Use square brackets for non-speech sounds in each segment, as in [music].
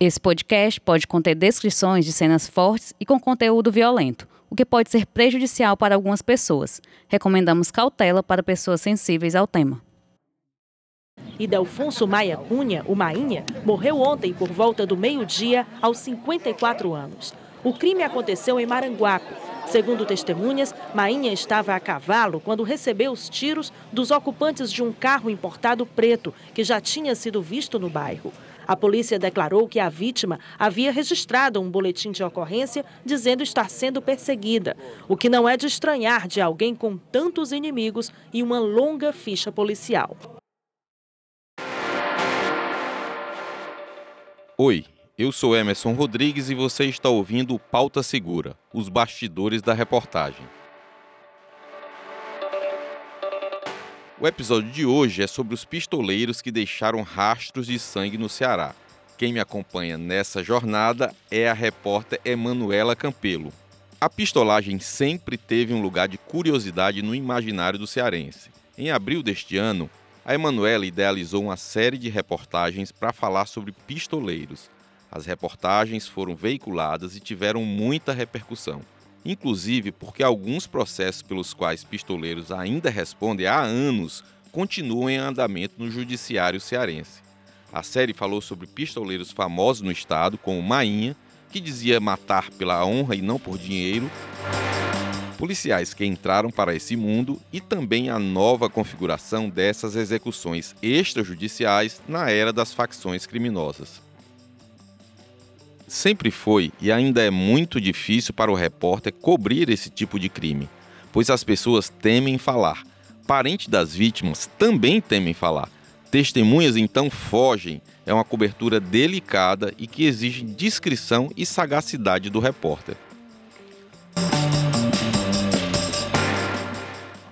Esse podcast pode conter descrições de cenas fortes e com conteúdo violento, o que pode ser prejudicial para algumas pessoas. Recomendamos cautela para pessoas sensíveis ao tema. Idelfonso Maia Cunha, o Mainha, morreu ontem por volta do meio-dia, aos 54 anos. O crime aconteceu em Maranguape. Segundo testemunhas, Mainha estava a cavalo quando recebeu os tiros dos ocupantes de um carro importado preto, que já tinha sido visto no bairro. A polícia declarou que a vítima havia registrado um boletim de ocorrência dizendo estar sendo perseguida, o que não é de estranhar de alguém com tantos inimigos e uma longa ficha policial. Oi, eu sou Emerson Rodrigues e você está ouvindo Pauta Segura, os bastidores da reportagem. O episódio de hoje é sobre os pistoleiros que deixaram rastros de sangue no Ceará. Quem me acompanha nessa jornada é a repórter Emanuela Campelo. A pistolagem sempre teve um lugar de curiosidade no imaginário do cearense. Em abril deste ano, a Emanuela idealizou uma série de reportagens para falar sobre pistoleiros. As reportagens foram veiculadas e tiveram muita repercussão, inclusive porque alguns processos pelos quais pistoleiros ainda respondem há anos continuam em andamento no judiciário cearense. A série falou sobre pistoleiros famosos no estado, como Mainha, que dizia matar pela honra e não por dinheiro, policiais que entraram para esse mundo e também a nova configuração dessas execuções extrajudiciais na era das facções criminosas. Sempre foi e ainda é muito difícil para o repórter cobrir esse tipo de crime, pois as pessoas temem falar. Parentes das vítimas também temem falar. Testemunhas então fogem. É uma cobertura delicada e que exige discrição e sagacidade do repórter.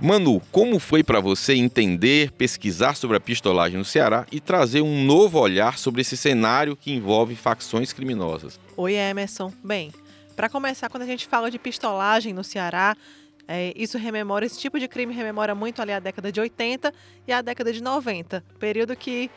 Manu, como foi para você entender, pesquisar sobre a pistolagem no Ceará e trazer um novo olhar sobre esse cenário que envolve facções criminosas? Oi, Emerson. Bem, para começar, quando a gente fala de pistolagem no Ceará, é, isso rememora, esse tipo de crime rememora muito ali a década de 80 e a década de 90, período que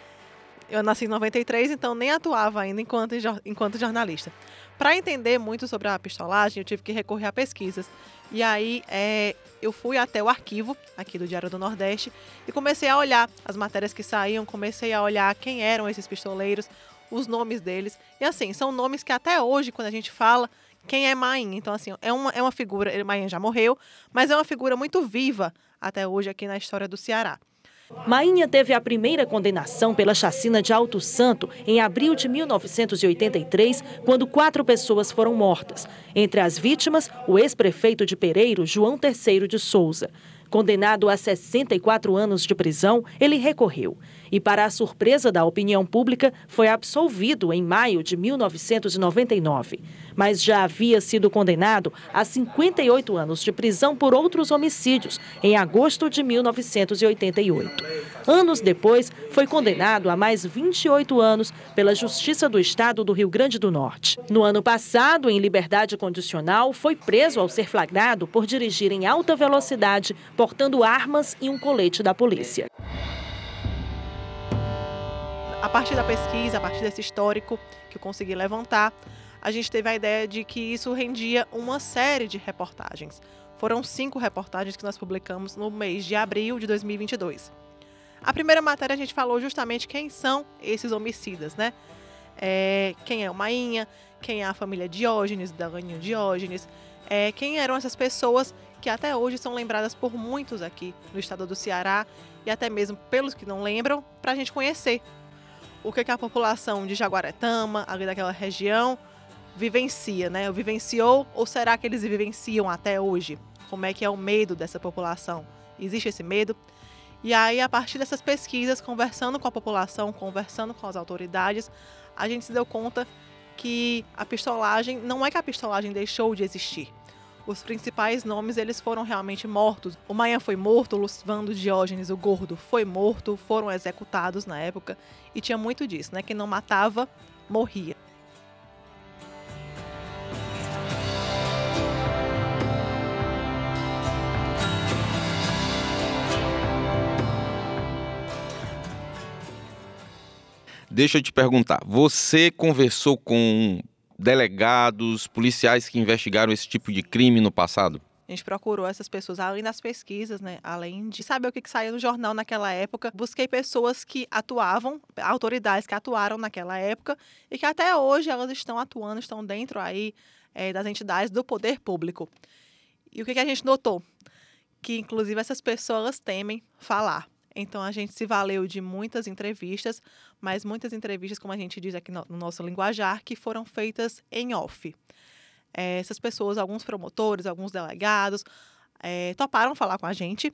eu nasci em 93, então nem atuava ainda enquanto, enquanto jornalista. Para entender muito sobre a pistolagem, eu tive que recorrer a pesquisas. E aí é, eu fui até o arquivo aqui do Diário do Nordeste e comecei a olhar as matérias que saíam, comecei a olhar quem eram esses pistoleiros, os nomes deles. E assim, são nomes que até hoje, quando a gente fala, quem é Main. Então, assim, é uma, é uma figura, Main já morreu, mas é uma figura muito viva até hoje aqui na história do Ceará. Mainha teve a primeira condenação pela chacina de Alto Santo em abril de 1983, quando quatro pessoas foram mortas. Entre as vítimas, o ex-prefeito de Pereiro, João Terceiro de Souza. Condenado a 64 anos de prisão, ele recorreu e, para a surpresa da opinião pública, foi absolvido em maio de 1999. Mas já havia sido condenado a 58 anos de prisão por outros homicídios em agosto de 1988. Anos depois, foi condenado a mais 28 anos pela Justiça do Estado do Rio Grande do Norte. No ano passado, em liberdade condicional, foi preso ao ser flagrado por dirigir em alta velocidade, portando armas e um colete da polícia a partir da pesquisa, a partir desse histórico que eu consegui levantar, a gente teve a ideia de que isso rendia uma série de reportagens. Foram cinco reportagens que nós publicamos no mês de abril de 2022. A primeira matéria a gente falou justamente quem são esses homicidas, né? É, quem é o Mainha, quem é a família Diógenes, da Daganinho Diógenes, é, quem eram essas pessoas que até hoje são lembradas por muitos aqui no estado do Ceará e até mesmo pelos que não lembram, para a gente conhecer o que, que a população de Jaguaretama, ali daquela região, vivencia, né? Vivenciou ou será que eles vivenciam até hoje? Como é que é o medo dessa população? Existe esse medo? E aí, a partir dessas pesquisas, conversando com a população, conversando com as autoridades, a gente se deu conta que a pistolagem, não é que a pistolagem deixou de existir, os principais nomes eles foram realmente mortos. O Maia foi morto, o Lucivando Diógenes, o Gordo, foi morto, foram executados na época. E tinha muito disso, né? Quem não matava, morria. deixa eu te perguntar. Você conversou com delegados, policiais que investigaram esse tipo de crime no passado? A gente procurou essas pessoas, além das pesquisas, né? Além de saber o que, que saía no jornal naquela época, busquei pessoas que atuavam, autoridades que atuaram naquela época e que até hoje elas estão atuando, estão dentro aí é, das entidades do poder público. E o que, que a gente notou? Que, inclusive, essas pessoas temem falar. Então, a gente se valeu de muitas entrevistas, mas muitas entrevistas, como a gente diz aqui no, no nosso linguajar, que foram feitas em off é, essas pessoas, alguns promotores, alguns delegados, é, toparam falar com a gente,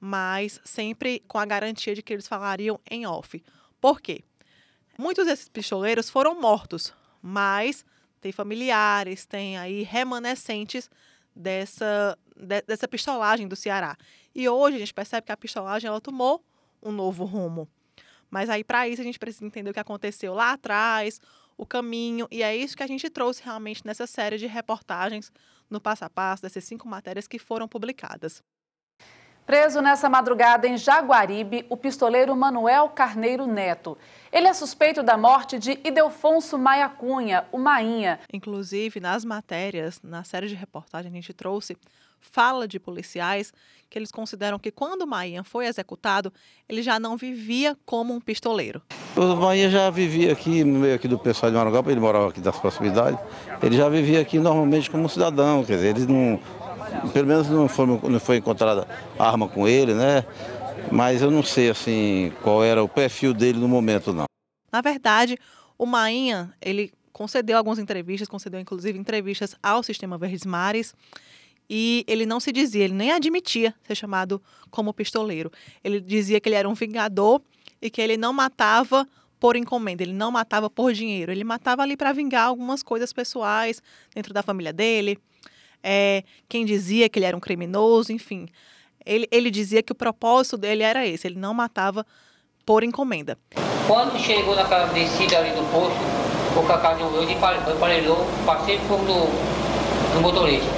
mas sempre com a garantia de que eles falariam em off. Por quê? Muitos desses pistoleiros foram mortos, mas tem familiares, tem aí remanescentes dessa, de, dessa pistolagem do Ceará. E hoje a gente percebe que a pistolagem ela tomou um novo rumo. Mas aí, para isso, a gente precisa entender o que aconteceu lá atrás, o caminho, e é isso que a gente trouxe realmente nessa série de reportagens no passo a passo dessas cinco matérias que foram publicadas. Preso nessa madrugada em Jaguaribe, o pistoleiro Manuel Carneiro Neto. Ele é suspeito da morte de Idelfonso Maia Cunha, o Mainha. Inclusive, nas matérias, na série de reportagem, a gente trouxe fala de policiais que eles consideram que quando o Maia foi executado, ele já não vivia como um pistoleiro. O Maia já vivia aqui, no meio aqui do pessoal de Maranguape, ele morava aqui das proximidades, ele já vivia aqui normalmente como um cidadão, quer dizer, eles não, pelo menos não foi, não foi encontrada arma com ele, né? Mas eu não sei, assim, qual era o perfil dele no momento, não. Na verdade, o Mainha, ele concedeu algumas entrevistas, concedeu inclusive entrevistas ao Sistema Verdes Mares, e ele não se dizia, ele nem admitia ser chamado como pistoleiro. Ele dizia que ele era um vingador e que ele não matava por encomenda, ele não matava por dinheiro, ele matava ali para vingar algumas coisas pessoais dentro da família dele. É, quem dizia que ele era um criminoso, enfim. Ele, ele dizia que o propósito dele era esse, ele não matava por encomenda. Quando chegou naquela descida ali do posto, o Cacá de um aparelhou, passei por do, do motorista.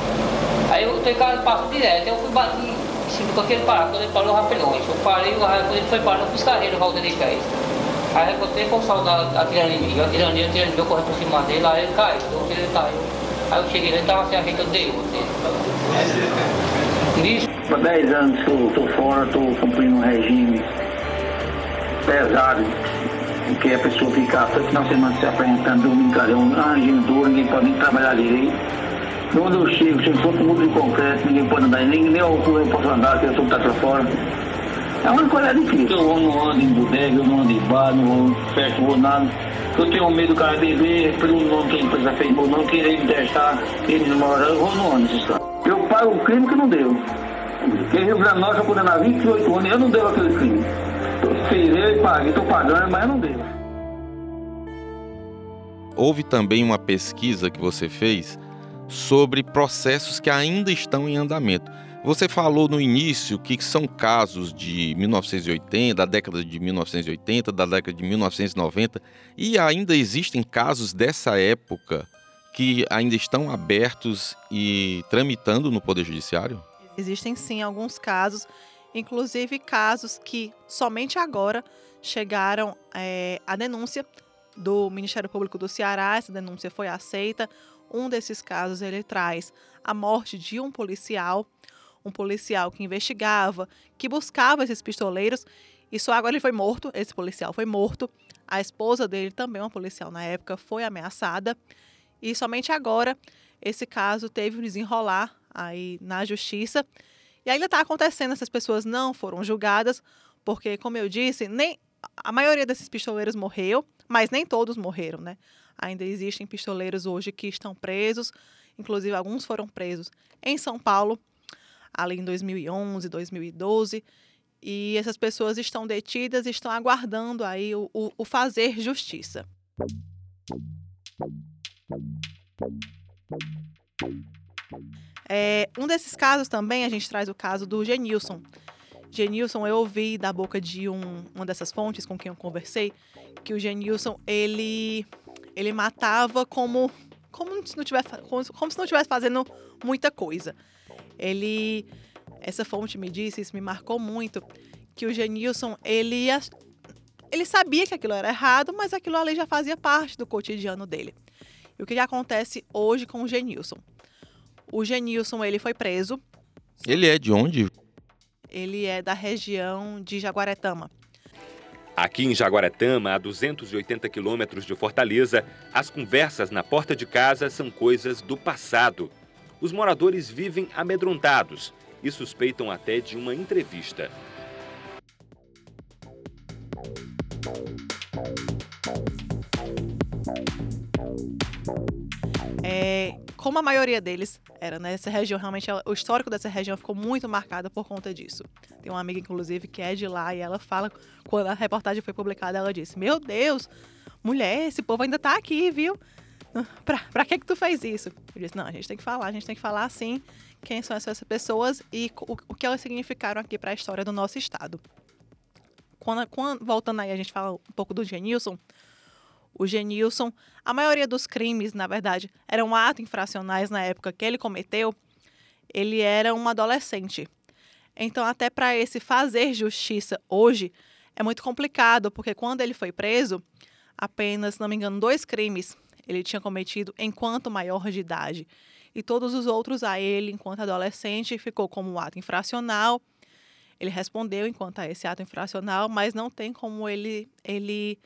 Aí o cara passou direto, eu fui bater em cima do aquele parar, quando ele parou rapidões. Eu parei, quando ele foi parar, eu fiz carreira, volta de pés. Aí eu botei com o soldado atirando em mim, atirando em mim, em eu corri por cima dele, aí ele caiu, eu ele caiu. Aí eu cheguei, ele estava sem ajeito, eu dei outro dele. Há 10 anos estou fora, estou cumprindo um regime pesado, que a pessoa fica todo final de semana se apresentando, domingo, arranjando dor, ninguém pode nem trabalhar direito. Onde eu chego, se for muito de concreto, ninguém pode andar, nem, nem eu, eu posso andar, que eu estou para fora. É uma coisa difícil. Eu não ando em bodega, eu não ando em bar, não festa, não vou nada. Eu tenho medo do beber, pelo nome que a empresa fez, não querer testar, ele não mora, eu vou no ônibus, cara. Eu pago o crime que não deu. Em Rio Grande do Norte eu condenei 28 anos, eu não deu aquele crime. Eu fiz ele, paguei, estou pagando, mas eu não deu. Houve também uma pesquisa que você fez sobre processos que ainda estão em andamento. Você falou no início que são casos de 1980, da década de 1980, da década de 1990, e ainda existem casos dessa época que ainda estão abertos e tramitando no Poder Judiciário? Existem sim alguns casos, inclusive casos que somente agora chegaram é, a denúncia do Ministério Público do Ceará. Essa denúncia foi aceita. Um desses casos ele traz a morte de um policial, um policial que investigava, que buscava esses pistoleiros. E só agora ele foi morto, esse policial foi morto. A esposa dele, também uma policial na época, foi ameaçada. E somente agora esse caso teve um desenrolar aí na justiça. E ainda está acontecendo, essas pessoas não foram julgadas, porque, como eu disse, nem a maioria desses pistoleiros morreu, mas nem todos morreram, né? Ainda existem pistoleiros hoje que estão presos, inclusive alguns foram presos em São Paulo, ali em 2011, 2012. E essas pessoas estão detidas e estão aguardando aí o, o, o fazer justiça. É, um desses casos também, a gente traz o caso do Genilson. Genilson, eu ouvi da boca de um, uma dessas fontes com quem eu conversei, que o Genilson, ele ele matava como como se não tivesse como, como se não estivesse fazendo muita coisa. Ele essa fonte me disse, isso me marcou muito, que o Genilson, ele ele sabia que aquilo era errado, mas aquilo ali já fazia parte do cotidiano dele. E o que, que acontece hoje com o Genilson? O Genilson, ele foi preso. Ele é de onde? Ele é da região de Jaguaretama. Aqui em Jaguaretama, a 280 quilômetros de Fortaleza, as conversas na porta de casa são coisas do passado. Os moradores vivem amedrontados e suspeitam até de uma entrevista. É, como a maioria deles era nessa região, realmente o histórico dessa região ficou muito marcado por conta disso. Tem uma amiga, inclusive, que é de lá e ela fala, quando a reportagem foi publicada, ela disse: Meu Deus, mulher, esse povo ainda tá aqui, viu? [laughs] Pra, pra que que tu fez isso? Eu disse: Não, a gente tem que falar, a gente tem que falar assim quem são essas pessoas e o, o que elas significaram aqui para a história do nosso estado. Quando, quando, voltando aí, a gente fala um pouco do Genilson. O Genilson, a maioria dos crimes, na verdade, eram atos infracionais na época que ele cometeu. Ele era um adolescente. Então, até para esse fazer justiça hoje, é muito complicado, porque quando ele foi preso, apenas, se não me engano, dois crimes ele tinha cometido enquanto maior de idade. E todos os outros a ele, enquanto adolescente, ficou como um ato infracional. Ele respondeu enquanto a esse ato infracional, mas não tem como ele, ele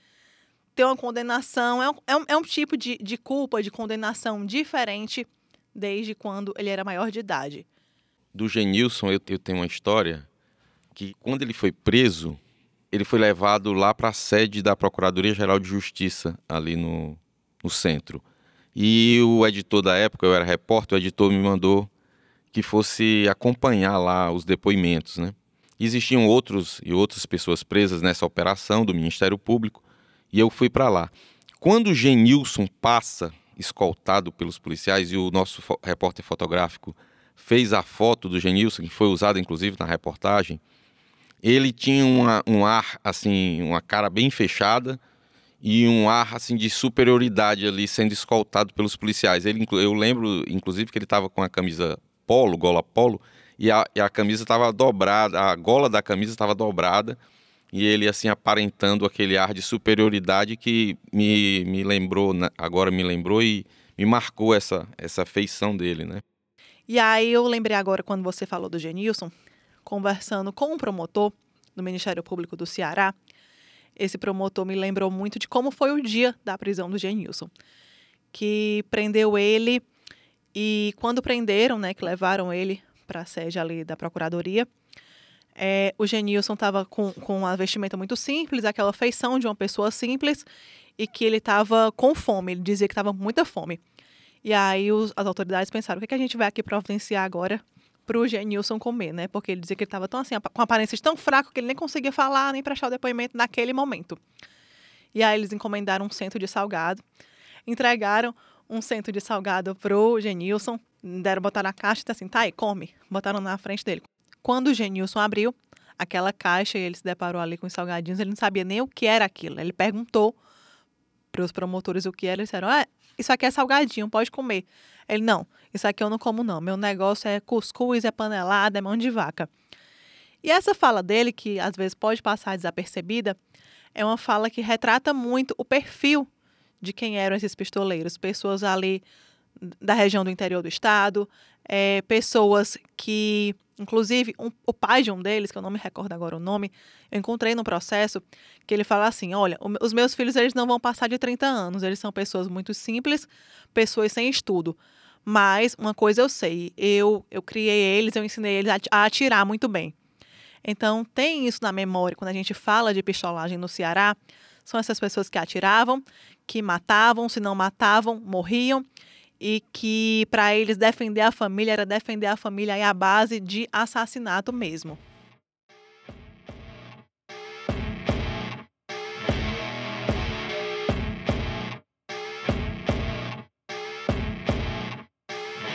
ter uma condenação. É um, é um, é um tipo de, de culpa, de condenação diferente desde quando ele era maior de idade. Do Genilson, eu, eu tenho uma história que quando ele foi preso, ele foi levado lá para a sede da Procuradoria-Geral de Justiça, ali no, no centro. E o editor da época, eu era repórter, o editor me mandou que fosse acompanhar lá os depoimentos, né? Existiam outros e outras pessoas presas nessa operação do Ministério Público e eu fui para lá. Quando o Genilson passa escoltado pelos policiais e o nosso fo repórter fotográfico fez a foto do Genilson, que foi usada inclusive na reportagem, ele tinha uma, um ar assim, uma cara bem fechada e um ar assim de superioridade ali sendo escoltado pelos policiais. Ele, eu lembro inclusive que ele estava com a camisa polo, gola polo, e a, e a camisa estava dobrada, a gola da camisa estava dobrada e ele assim aparentando aquele ar de superioridade que me, me lembrou, né, agora me lembrou e me marcou essa, essa feição dele, né? E aí eu lembrei agora quando você falou do Genilson, conversando com um promotor do Ministério Público do Ceará, esse promotor me lembrou muito de como foi o dia da prisão do Genilson, que prendeu ele e quando prenderam, né, que levaram ele para a sede ali da Procuradoria, é, o Genilson estava com, com uma vestimenta muito simples, aquela feição de uma pessoa simples, e que ele estava com fome. Ele dizia que estava com muita fome. E aí os, as autoridades pensaram: o que, é que a gente vai aqui providenciar agora para o Genilson comer, né? Porque ele dizia que ele estava tão assim, com aparências tão fraco que ele nem conseguia falar nem prestar o depoimento naquele momento. E aí eles encomendaram um centro de salgado, entregaram um centro de salgado pro Genilson, deram botar na caixa e assim, tá aí, come. Botaram na frente dele. Quando o Genilson abriu aquela caixa e ele se deparou ali com os salgadinhos, ele não sabia nem o que era aquilo. Ele perguntou para os promotores o que era, eles disseram: ah, isso aqui é salgadinho, pode comer. Ele, não, isso aqui eu não como não. Meu negócio é cuscuz, é panelada, é mão de vaca. E essa fala dele, que às vezes pode passar desapercebida, é uma fala que retrata muito o perfil de quem eram esses pistoleiros. Pessoas ali da região do interior do estado, é, pessoas que Inclusive, um, o pai de um deles, que eu não me recordo agora o nome, eu encontrei no processo que ele fala assim: olha, os meus filhos eles não vão passar de 30 anos, eles são pessoas muito simples, pessoas sem estudo. Mas uma coisa eu sei, eu, eu criei eles, eu ensinei eles a, a atirar muito bem. Então, tem isso na memória quando a gente fala de pistolagem no Ceará. São essas pessoas que atiravam, que matavam, se não matavam, morriam e que para eles defender a família era defender a família à base de assassinato mesmo.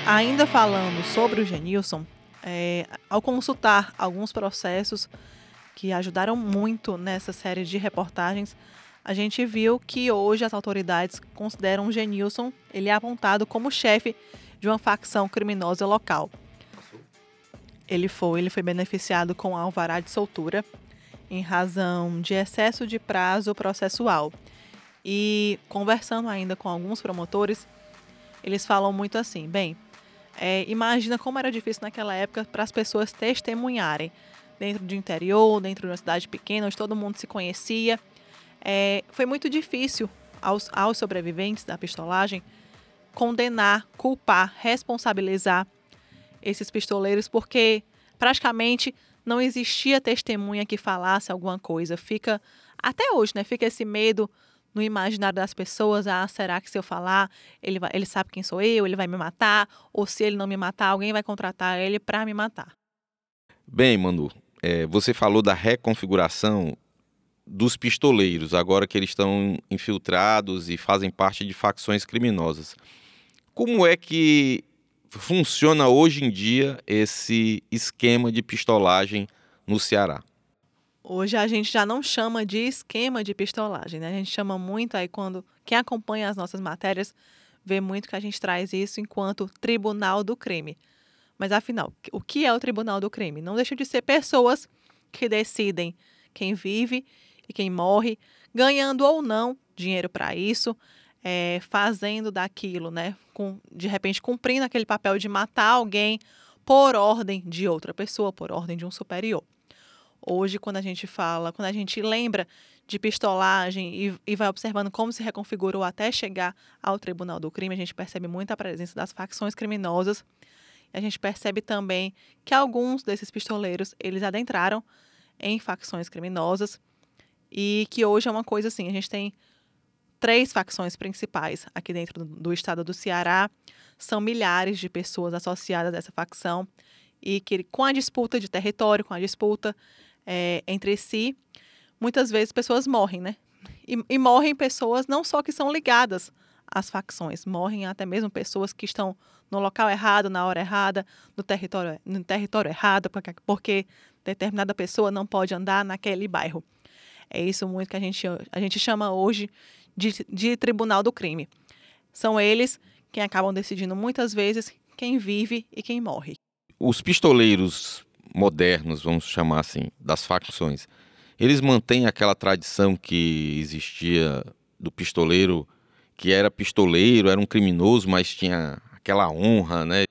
Ainda falando sobre o Genilson, é, ao consultar alguns processos que ajudaram muito nessa série de reportagens, a gente viu que hoje as autoridades consideram o Genilson, ele é apontado como chefe de uma facção criminosa local. Ele foi, ele foi beneficiado com alvará de soltura em razão de excesso de prazo processual. E conversando ainda com alguns promotores, eles falam muito assim: bem, é, imagina como era difícil naquela época para as pessoas testemunharem dentro de interior, dentro de uma cidade pequena, onde todo mundo se conhecia. É, foi muito difícil aos, aos sobreviventes da pistolagem condenar, culpar, responsabilizar esses pistoleiros, porque praticamente não existia testemunha que falasse alguma coisa. Fica até hoje, né? Fica esse medo no imaginário das pessoas, ah, será que se eu falar, ele, vai, ele sabe quem sou eu, ele vai me matar, ou se ele não me matar, alguém vai contratar ele para me matar. Bem, Manu, é, você falou da reconfiguração dos pistoleiros, agora que eles estão infiltrados e fazem parte de facções criminosas. Como é que funciona hoje em dia esse esquema de pistolagem no Ceará? Hoje a gente já não chama de esquema de pistolagem, né? A gente chama muito aí quando quem acompanha as nossas matérias vê muito que a gente traz isso enquanto tribunal do crime. Mas afinal, o que é o tribunal do crime? Não deixa de ser pessoas que decidem quem vive e quem morre, ganhando ou não dinheiro para isso, é, fazendo daquilo, né? Com, de repente cumprindo aquele papel de matar alguém por ordem de outra pessoa, por ordem de um superior. Hoje, quando a gente fala, quando a gente lembra de pistolagem e, e, vai observando como se reconfigurou até chegar ao tribunal do crime, a gente percebe muito a presença das facções criminosas. A gente percebe também que alguns desses pistoleiros eles adentraram em facções criminosas e que hoje é uma coisa assim, a gente tem três facções principais aqui dentro do, do estado do Ceará, são milhares de pessoas associadas a essa facção e que com a disputa de território, com a disputa é, entre si, muitas vezes pessoas morrem, né? E, e, morrem pessoas não só que são ligadas às facções, morrem até mesmo pessoas que estão no local errado, na hora errada, no território, no território errado, porque, porque determinada pessoa não pode andar naquele bairro. É isso muito que a gente, a gente chama hoje de, de tribunal do crime. São eles quem acabam decidindo muitas vezes quem vive e quem morre. Os pistoleiros modernos, vamos chamar assim, das facções, eles mantêm aquela tradição que existia do pistoleiro, que era pistoleiro, era um criminoso, mas tinha aquela honra, né?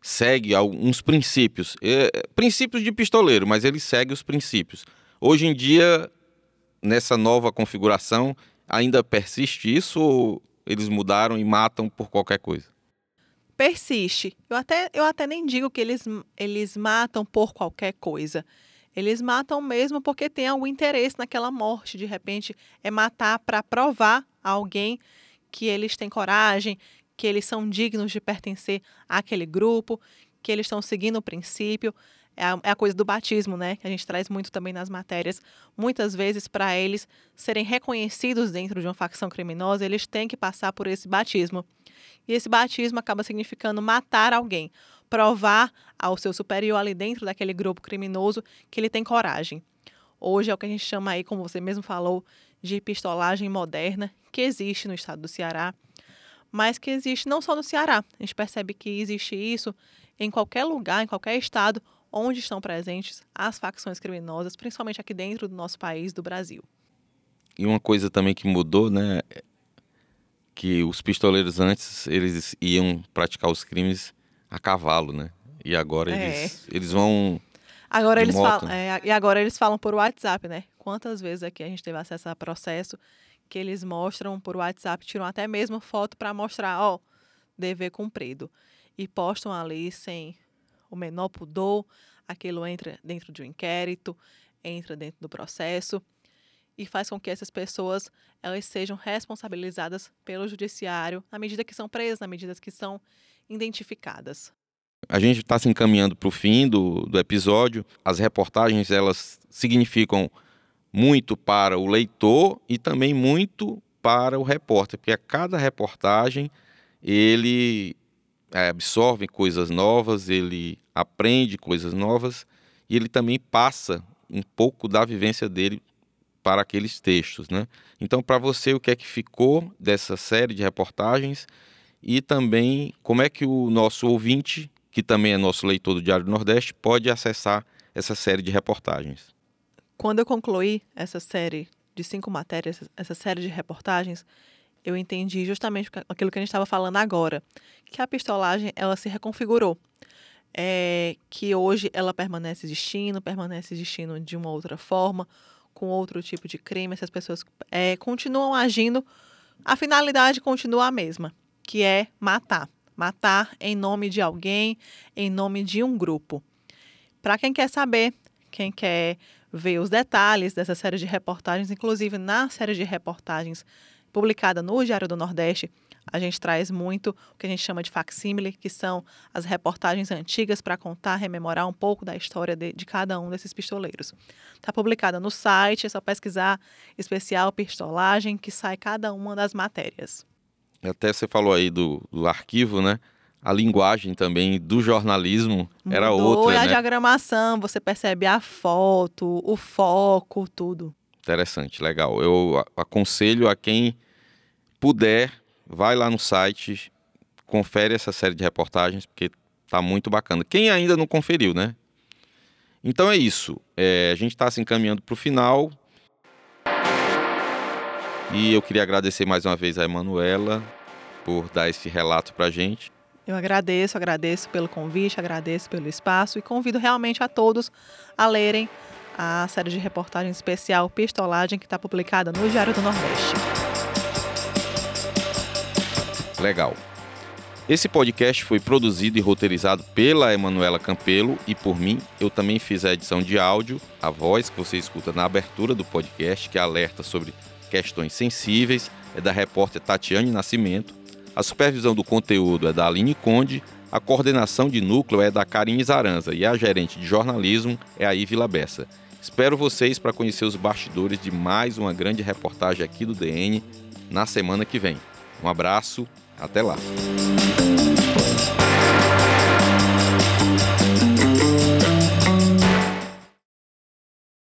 Segue alguns princípios, é, princípios de pistoleiro, mas ele segue os princípios. Hoje em dia, nessa nova configuração, ainda persiste isso ou eles mudaram e matam por qualquer coisa? persiste. Eu até, eu até nem digo que eles, eles matam por qualquer coisa. Eles matam mesmo porque tem algum interesse naquela morte. De repente, é matar para provar a alguém que eles têm coragem, que eles são dignos de pertencer àquele grupo, que eles estão seguindo o princípio. É a, é a, coisa do batismo, né? Que a gente traz muito também nas matérias. Muitas vezes, para eles serem reconhecidos dentro de uma facção criminosa, eles têm que passar por esse batismo. E esse batismo acaba significando matar alguém, provar ao seu superior ali dentro daquele grupo criminoso que ele tem coragem. Hoje é o que a gente chama aí, como você mesmo falou, de pistolagem moderna, que existe no estado do Ceará, mas que existe não só no Ceará. A gente percebe que existe isso em qualquer lugar, em qualquer estado onde estão presentes as facções criminosas, principalmente aqui dentro do nosso país, do Brasil. E uma coisa também que mudou, né, que os pistoleiros antes eles iam praticar os crimes a cavalo, né? E agora é. eles, eles vão Agora eles falam, é, e agora eles falam por WhatsApp, né? Quantas vezes aqui a gente teve acesso a processo que eles mostram por WhatsApp, tiram até mesmo foto para mostrar, ó, dever cumprido. E postam ali sem o menor pudor, aquilo entra dentro de um inquérito, entra dentro do processo e faz com que essas pessoas elas sejam responsabilizadas pelo judiciário na medida que são presas, na medida que são identificadas. A gente está se encaminhando para o fim do, do episódio. As reportagens elas significam muito para o leitor e também muito para o repórter, porque a cada reportagem ele absorve coisas novas, ele aprende coisas novas e ele também passa um pouco da vivência dele para aqueles textos, né? Então, para você, o que é que ficou dessa série de reportagens e também como é que o nosso ouvinte, que também é nosso leitor do Diário do Nordeste, pode acessar essa série de reportagens? Quando eu concluí essa série de cinco matérias, essa série de reportagens, eu entendi justamente aquilo que a gente estava falando agora, que a pistolagem ela se reconfigurou. É, que hoje ela permanece existindo, permanece existindo de uma outra forma, com outro tipo de crime, essas pessoas é, continuam agindo, a finalidade continua a mesma, que é matar. Matar em nome de alguém, em nome de um grupo. Para quem quer saber, quem quer ver os detalhes dessa série de reportagens, inclusive na série de reportagens publicada no Diário do Nordeste, a gente traz muito o que a gente chama de facsímile, que são as reportagens antigas para contar, rememorar um pouco da história de, de cada um desses pistoleiros. Está publicada no site, é só pesquisar especial pistolagem, que sai cada uma das matérias. Até você falou aí do, do arquivo, né? a linguagem também do jornalismo Mudou era outra. E a né? diagramação, você percebe a foto, o foco, tudo. Interessante, legal. Eu aconselho a quem puder, vai lá no site, confere essa série de reportagens, porque tá muito bacana. Quem ainda não conferiu, né? Então é isso. É, a gente está se encaminhando para o final. E eu queria agradecer mais uma vez a Emanuela por dar esse relato para a gente. Eu agradeço, agradeço pelo convite, agradeço pelo espaço e convido realmente a todos a lerem a série de reportagem especial Pistolagem que está publicada no Diário do Nordeste. Legal. Esse podcast foi produzido e roteirizado pela Emanuela Campelo e por mim. Eu também fiz a edição de áudio, a voz que você escuta na abertura do podcast, que alerta sobre questões sensíveis, é da repórter Tatiane Nascimento. A supervisão do conteúdo é da Aline Conde, a coordenação de núcleo é da Karine Zaranza e a gerente de jornalismo é a Ivila Bessa. Espero vocês para conhecer os bastidores de mais uma grande reportagem aqui do DN na semana que vem. Um abraço, até lá.